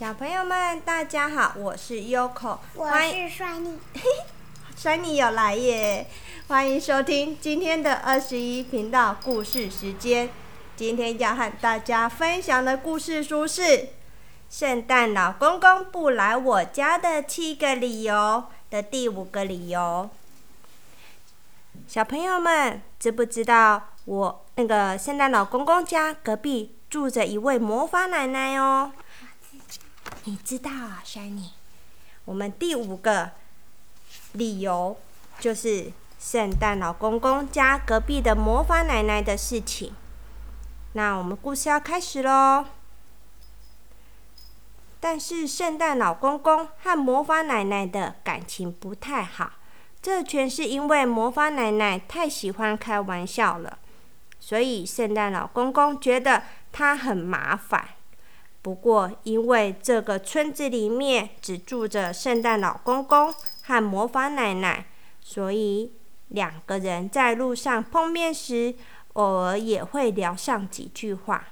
小朋友们，大家好，我是 Yoko，我是帅妮。帅你有来耶！欢迎收听今天的二十一频道故事时间。今天要和大家分享的故事书是《圣诞老公公不来我家的七个理由》的第五个理由。小朋友们，知不知道我那个圣诞老公公家隔壁住着一位魔法奶奶哦？你知道啊，Shiny？我们第五个理由就是圣诞老公公家隔壁的魔法奶奶的事情。那我们故事要开始喽。但是圣诞老公公和魔法奶奶的感情不太好，这全是因为魔法奶奶太喜欢开玩笑了，所以圣诞老公公觉得他很麻烦。不过，因为这个村子里面只住着圣诞老公公和魔法奶奶，所以两个人在路上碰面时，偶尔也会聊上几句话。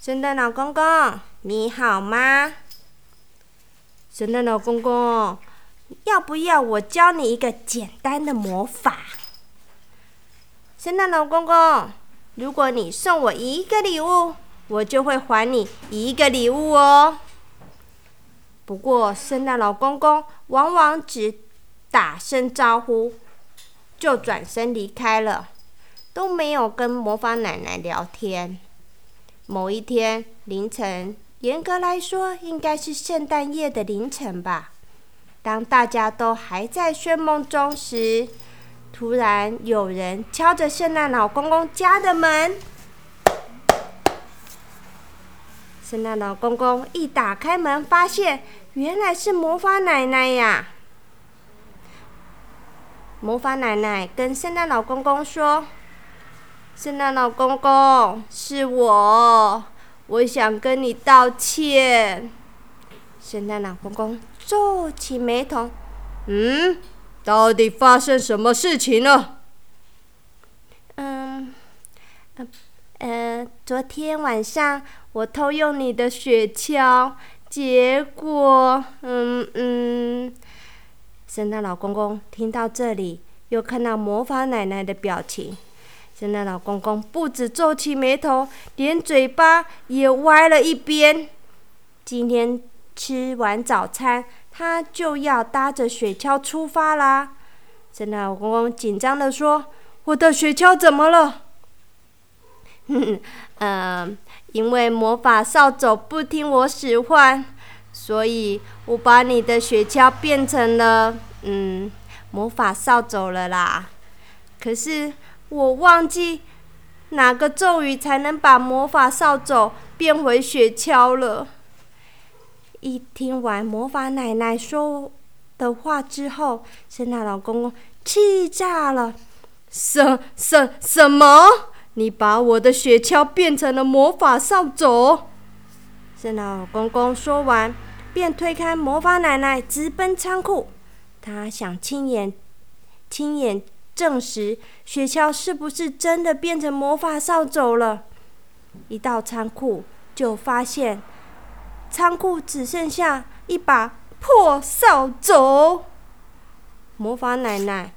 圣诞老公公，你好吗？圣诞老公公，要不要我教你一个简单的魔法？圣诞老公公。如果你送我一个礼物，我就会还你一个礼物哦。不过，圣诞老公公往往只打声招呼，就转身离开了，都没有跟魔法奶奶聊天。某一天凌晨，严格来说应该是圣诞夜的凌晨吧。当大家都还在睡梦中时，突然，有人敲着圣诞老公公家的门。圣诞老公公一打开门，发现原来是魔法奶奶呀！魔法奶奶跟圣诞老公公说：“圣诞老公公，是我，我想跟你道歉。”圣诞老公公皱起眉头：“嗯？”到底发生什么事情了？嗯，呃，呃，昨天晚上我偷用你的雪橇，结果，嗯嗯，圣诞老公公听到这里，又看到魔法奶奶的表情，圣诞老公公不止皱起眉头，连嘴巴也歪了一边。今天吃完早餐。他就要搭着雪橇出发啦！圣诞老公公紧张的说：“我的雪橇怎么了？”“嗯，因为魔法扫帚不听我使唤，所以我把你的雪橇变成了嗯魔法扫帚了啦。可是我忘记哪个咒语才能把魔法扫帚变回雪橇了。”一听完魔法奶奶说的话之后，圣诞老公公气炸了：“什什什么？你把我的雪橇变成了魔法扫帚？”圣诞老公公说完，便推开魔法奶奶，直奔仓库。他想亲眼亲眼证实雪橇是不是真的变成魔法扫帚了。一到仓库，就发现。仓库只剩下一把破扫帚。魔法奶奶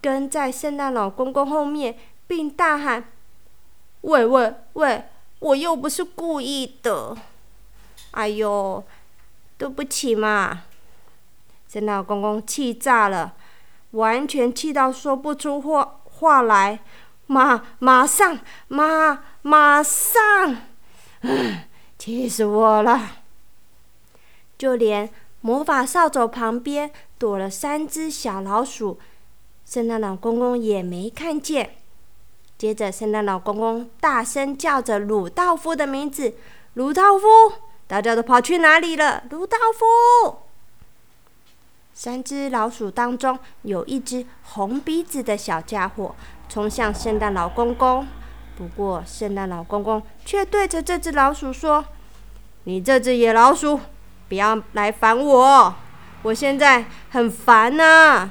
跟在圣诞老公公后面，并大喊：“喂喂喂！我又不是故意的！哎呦，对不起嘛！”圣诞老公公气炸了，完全气到说不出话话来。马马上马马上！气死我了！就连魔法扫帚旁边躲了三只小老鼠，圣诞老公公也没看见。接着，圣诞老公公大声叫着鲁道夫的名字：“鲁道夫！”大家都跑去哪里了？鲁道夫！三只老鼠当中有一只红鼻子的小家伙冲向圣诞老公公。不过，圣诞老公公却对着这只老鼠说：“你这只野老鼠，不要来烦我，我现在很烦呐。”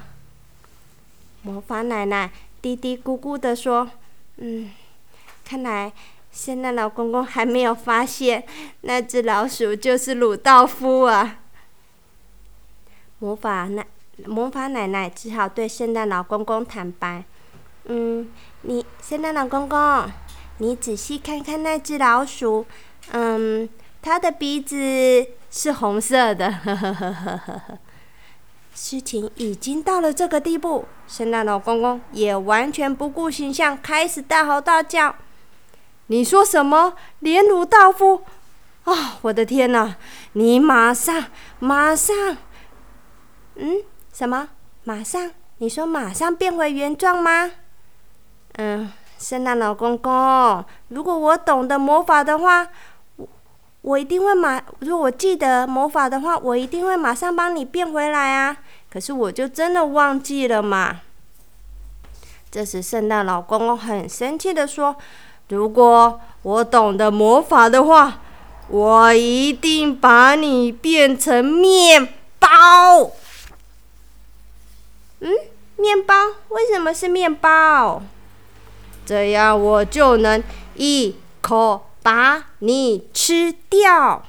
魔法奶奶嘀嘀咕咕的说：“嗯，看来圣诞老公公还没有发现那只老鼠就是鲁道夫啊！魔法奶魔法奶奶只好对圣诞老公公坦白：“嗯，你圣诞老公公，你仔细看看那只老鼠，嗯，它的鼻子是红色的。”呵呵呵呵呵呵。事情已经到了这个地步，圣诞老公公也完全不顾形象，开始大吼大叫。你说什么？连鲁道夫？啊！我的天哪！你马上，马上，嗯？什么？马上？你说马上变回原状吗？嗯，圣诞老公公，如果我懂得魔法的话，我一定会马。如果记得魔法的话，我一定会马上帮你变回来啊！可是我就真的忘记了嘛。这时，圣诞老公公很生气的说。如果我懂得魔法的话，我一定把你变成面包。嗯，面包？为什么是面包？这样我就能一口把你吃掉。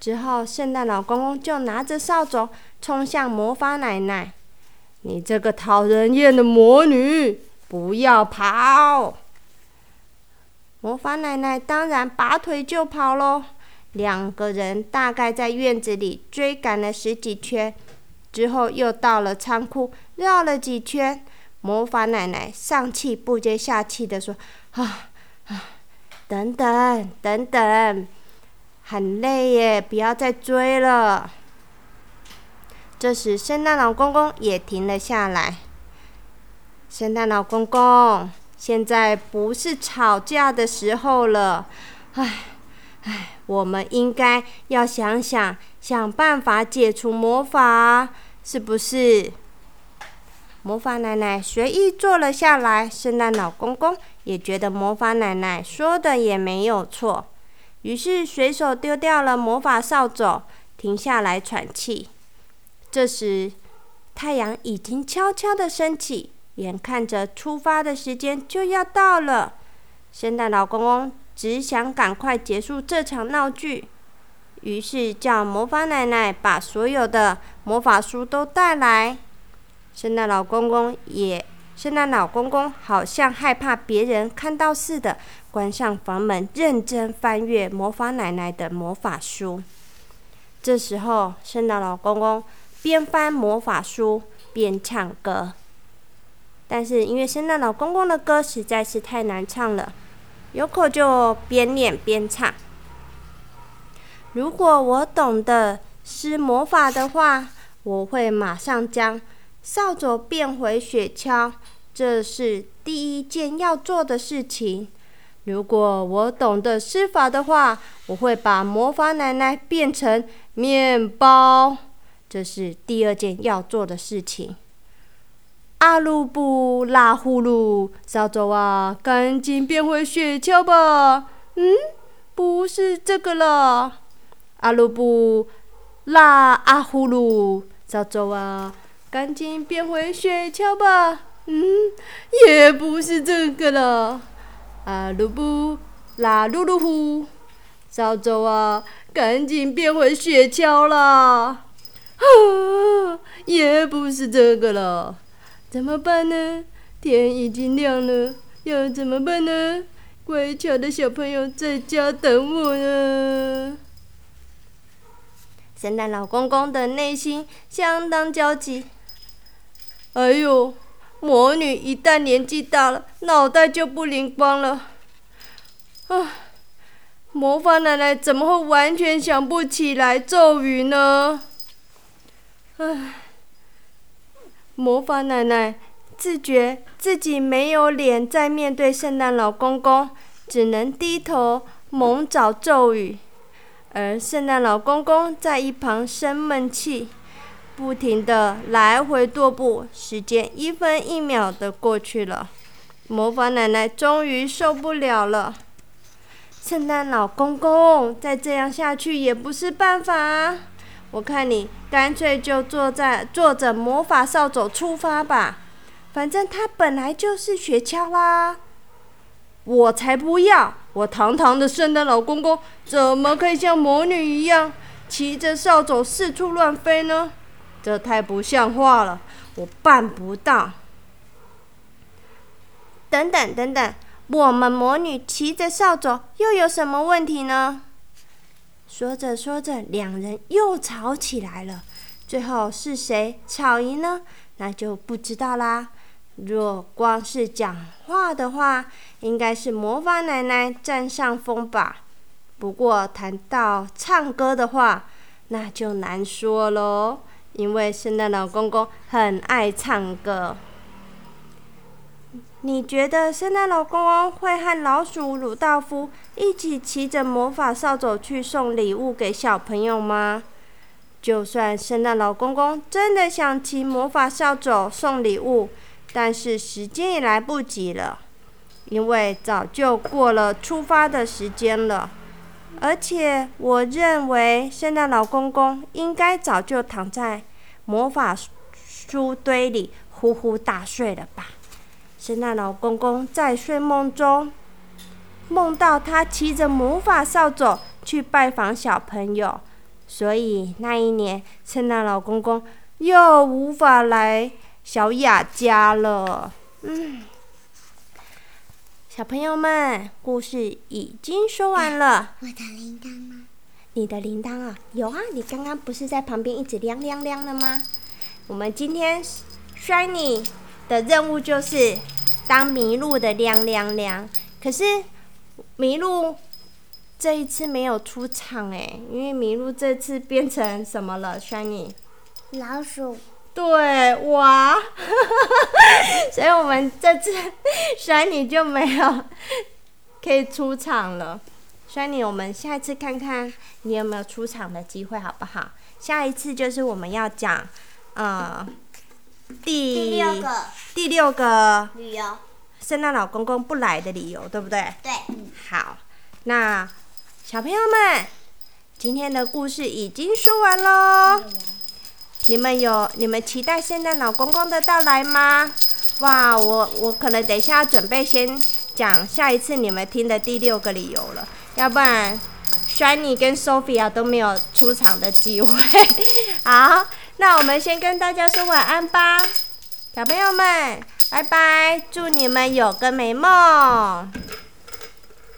之后，圣诞老公公就拿着扫帚冲向魔法奶奶：“你这个讨人厌的魔女，不要跑！”魔法奶奶当然拔腿就跑喽。两个人大概在院子里追赶了十几圈，之后又到了仓库绕了几圈。魔法奶奶上气不接下气地说：“啊啊，等等等等，很累耶，不要再追了。”这时，圣诞老公公也停了下来。圣诞老公公。现在不是吵架的时候了，唉，唉，我们应该要想想，想办法解除魔法，是不是？魔法奶奶随意坐了下来，圣诞老公公也觉得魔法奶奶说的也没有错，于是随手丢掉了魔法扫帚，停下来喘气。这时，太阳已经悄悄的升起。眼看着出发的时间就要到了，圣诞老公公只想赶快结束这场闹剧，于是叫魔法奶奶把所有的魔法书都带来。圣诞老公公也，圣诞老公公好像害怕别人看到似的，关上房门，认真翻阅魔法奶奶的魔法书。这时候，圣诞老公公边翻魔法书边唱歌。但是因为圣诞老公公的歌实在是太难唱了，有口就边念边唱。如果我懂得施魔法的话，我会马上将扫帚变回雪橇，这是第一件要做的事情。如果我懂得施法的话，我会把魔法奶奶变成面包，这是第二件要做的事情。阿鲁布拉呼噜，扫帚啊，赶紧变回雪橇吧！嗯，不是这个了。阿鲁布拉阿呼噜，扫帚啊，赶紧变回雪橇吧！嗯，也不是这个了。啊鲁布拉噜噜呼，扫帚啊，赶紧变回雪橇啦。啊，也不是这个了。怎么办呢？天已经亮了，要怎么办呢？乖巧的小朋友在家等我呢。圣诞老公公的内心相当焦急。哎呦，魔女一旦年纪大了，脑袋就不灵光了。啊，魔法奶奶怎么会完全想不起来咒语呢？唉。魔法奶奶自觉自己没有脸再面对圣诞老公公，只能低头猛找咒语，而圣诞老公公在一旁生闷气，不停的来回踱步，时间一分一秒的过去了。魔法奶奶终于受不了了，圣诞老公公再这样下去也不是办法。我看你干脆就坐在坐着魔法扫帚出发吧，反正它本来就是雪橇啦。我才不要！我堂堂的圣诞老公公，怎么可以像魔女一样骑着扫帚四处乱飞呢？这太不像话了，我办不到。等等等等，我们魔女骑着扫帚又有什么问题呢？说着说着，两人又吵起来了。最后是谁吵赢呢？那就不知道啦。若光是讲话的话，应该是魔法奶奶占上风吧。不过谈到唱歌的话，那就难说喽。因为圣诞老公公很爱唱歌。你觉得圣诞老公公会和老鼠鲁道夫一起骑着魔法扫帚去送礼物给小朋友吗？就算圣诞老公公真的想骑魔法扫帚送礼物，但是时间也来不及了，因为早就过了出发的时间了。而且，我认为圣诞老公公应该早就躺在魔法书堆里呼呼大睡了吧？圣诞老公公在睡梦中梦到他骑着魔法扫帚去拜访小朋友。所以那一年，圣诞老公公又无法来小雅家了。嗯，小朋友们，故事已经说完了。我的铃铛吗？你的铃铛啊，有啊，你刚刚不是在旁边一直亮亮亮的吗？我们今天 Shiny 的任务就是当麋鹿的亮亮亮。可是麋鹿。这一次没有出场哎，因为麋鹿这次变成什么了？Shiny，老鼠。对，哇，所以我们这次 Shiny 就没有可以出场了。Shiny，我们下一次看看你有没有出场的机会，好不好？下一次就是我们要讲，呃，第第六个第六个理由，圣诞老公公不来的理由，对不对？对。好，那。小朋友们，今天的故事已经说完喽。你们有你们期待圣诞老公公的到来吗？哇，我我可能等一下准备先讲下一次你们听的第六个理由了，要不然 Shiny 跟 Sophia 都没有出场的机会。好，那我们先跟大家说晚安吧，小朋友们，拜拜，祝你们有个美梦。